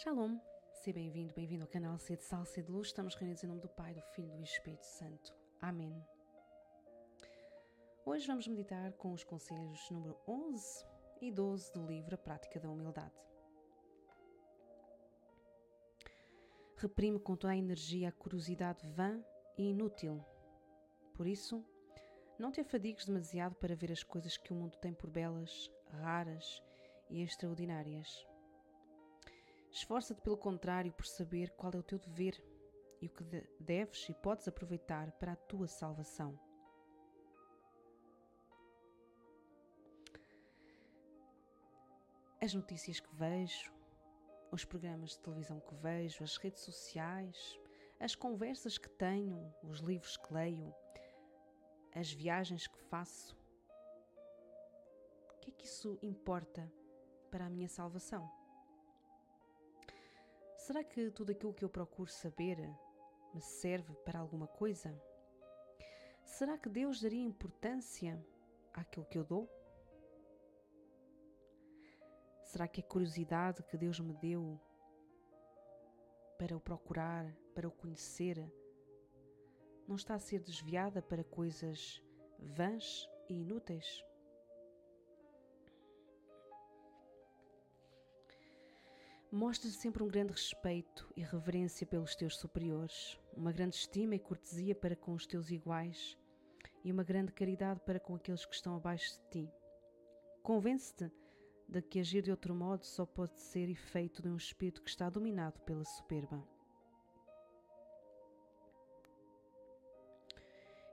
Shalom, seja bem-vindo, bem-vindo ao canal C de Sal, C de Luz. Estamos reunidos em nome do Pai, do Filho e do Espírito Santo. Amém. Hoje vamos meditar com os conselhos número 11 e 12 do livro A Prática da Humildade. Reprime com toda a energia a curiosidade vã e inútil. Por isso, não te afadigues demasiado para ver as coisas que o mundo tem por belas, raras e extraordinárias. Esforça-te, pelo contrário, por saber qual é o teu dever e o que deves e podes aproveitar para a tua salvação. As notícias que vejo, os programas de televisão que vejo, as redes sociais, as conversas que tenho, os livros que leio, as viagens que faço. O que é que isso importa para a minha salvação? Será que tudo aquilo que eu procuro saber me serve para alguma coisa? Será que Deus daria importância àquilo que eu dou? Será que a curiosidade que Deus me deu para o procurar, para o conhecer, não está a ser desviada para coisas vãs e inúteis? Mostra sempre um grande respeito e reverência pelos teus superiores, uma grande estima e cortesia para com os teus iguais e uma grande caridade para com aqueles que estão abaixo de ti. Convence-te de que agir de outro modo só pode ser efeito de um espírito que está dominado pela soberba.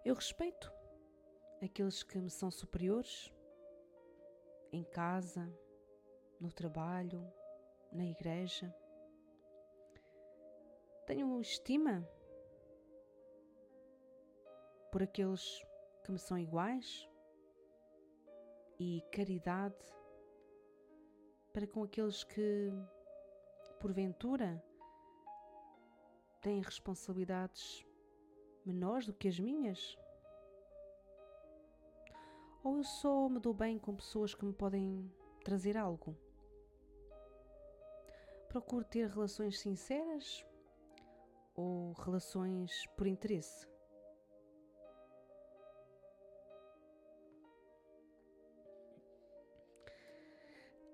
Eu respeito aqueles que me são superiores em casa, no trabalho, na igreja. Tenho estima por aqueles que me são iguais e caridade para com aqueles que, porventura, têm responsabilidades menores do que as minhas? Ou eu só me dou bem com pessoas que me podem trazer algo? Procuro ter relações sinceras ou relações por interesse?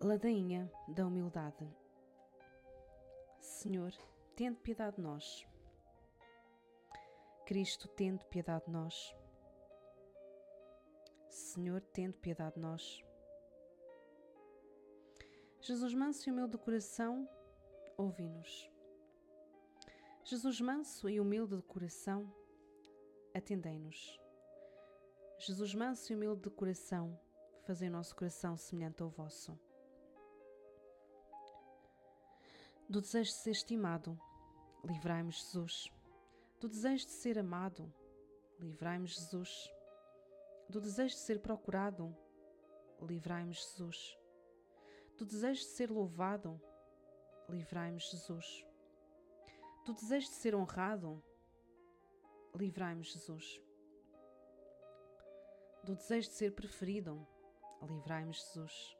Ladainha da humildade. Senhor, tende piedade de nós. Cristo, tende piedade de nós. Senhor, tende piedade de nós. Jesus manso e humilde de coração, ouvi-nos. Jesus manso e humilde de coração, atendei-nos. Jesus manso e humilde de coração, fazei o nosso coração semelhante ao vosso. Do desejo de ser estimado, livrai-me, Jesus do desejo de ser amado, livrai-me, Jesus. Do desejo de ser procurado, livrai-me, Jesus. Do desejo de ser louvado, livrai-me, Jesus. Do desejo de ser honrado, livrai-me, Jesus. Do desejo de ser preferido, livrai-me, Jesus.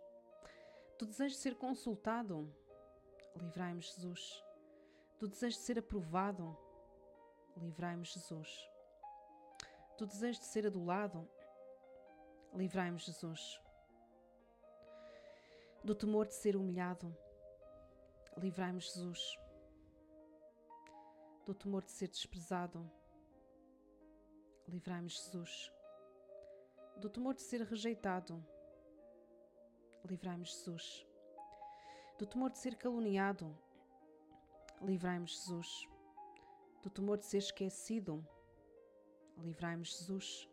Do desejo de ser consultado, livrai-me, Jesus. Do desejo de ser aprovado, livrai-me, Jesus. Do desejo de ser adulado, livrai-me, Jesus. Do temor de ser humilhado, livrai-me, Jesus. Do temor de ser desprezado, livrai-me, Jesus. Do temor de ser rejeitado, livrai-me, Jesus. Do temor de ser caluniado, livrai-me, Jesus do temor de ser esquecido. Livrai-me, Jesus.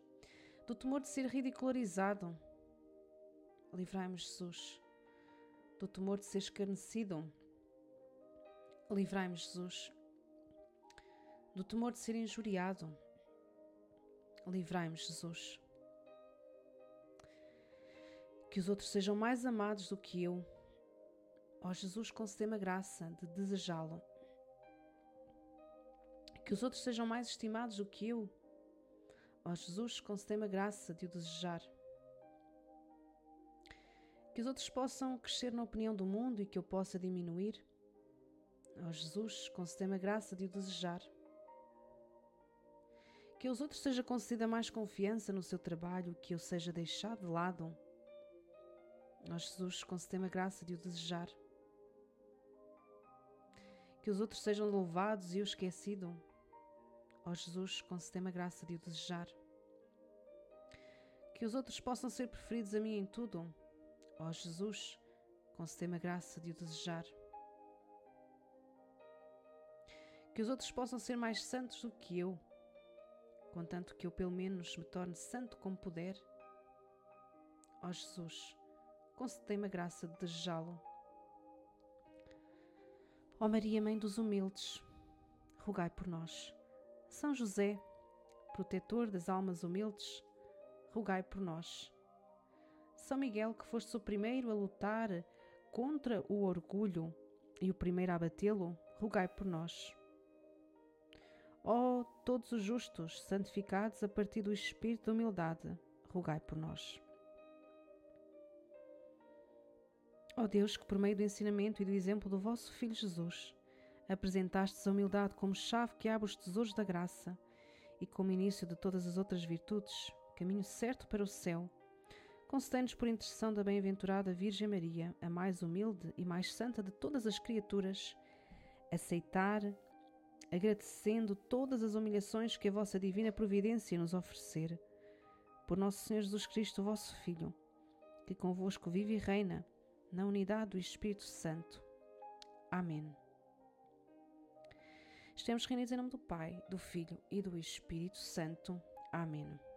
Do temor de ser ridicularizado. Livrai-me, Jesus. Do temor de ser escarnecido. Livrai-me, Jesus. Do temor de ser injuriado. Livrai-me, Jesus. Que os outros sejam mais amados do que eu. Ó Jesus, concedei-me a graça de desejá-lo que os outros sejam mais estimados do que eu. Ó Jesus, concedei-me a graça de o desejar. Que os outros possam crescer na opinião do mundo e que eu possa diminuir. Ó Jesus, concedei-me a graça de o desejar. Que aos outros seja concedida mais confiança no seu trabalho, que eu seja deixado de lado. Ó Jesus, concedei-me a graça de o desejar. Que os outros sejam louvados e eu esquecido. Ó Jesus, concedei-me a graça de o desejar. Que os outros possam ser preferidos a mim em tudo. Ó Jesus, concedei-me a graça de o desejar. Que os outros possam ser mais santos do que eu, contanto que eu pelo menos me torne santo como puder. Ó Jesus, concedei-me a graça de desejá-lo. Ó Maria, Mãe dos humildes, rogai por nós. São José, protetor das almas humildes, rogai por nós. São Miguel, que foste o primeiro a lutar contra o orgulho e o primeiro a abatê-lo, rogai por nós. Ó todos os justos, santificados a partir do espírito de humildade, rogai por nós. Ó Deus, que por meio do ensinamento e do exemplo do vosso Filho Jesus, apresentastes a humildade como chave que abre os tesouros da graça e como início de todas as outras virtudes, caminho certo para o céu, concedei-nos por intercessão da bem-aventurada Virgem Maria, a mais humilde e mais santa de todas as criaturas, aceitar, agradecendo todas as humilhações que a vossa divina providência nos oferecer, por nosso Senhor Jesus Cristo, vosso Filho, que convosco vive e reina na unidade do Espírito Santo. Amém. Estamos reunidos em nome do Pai, do Filho e do Espírito Santo. Amém.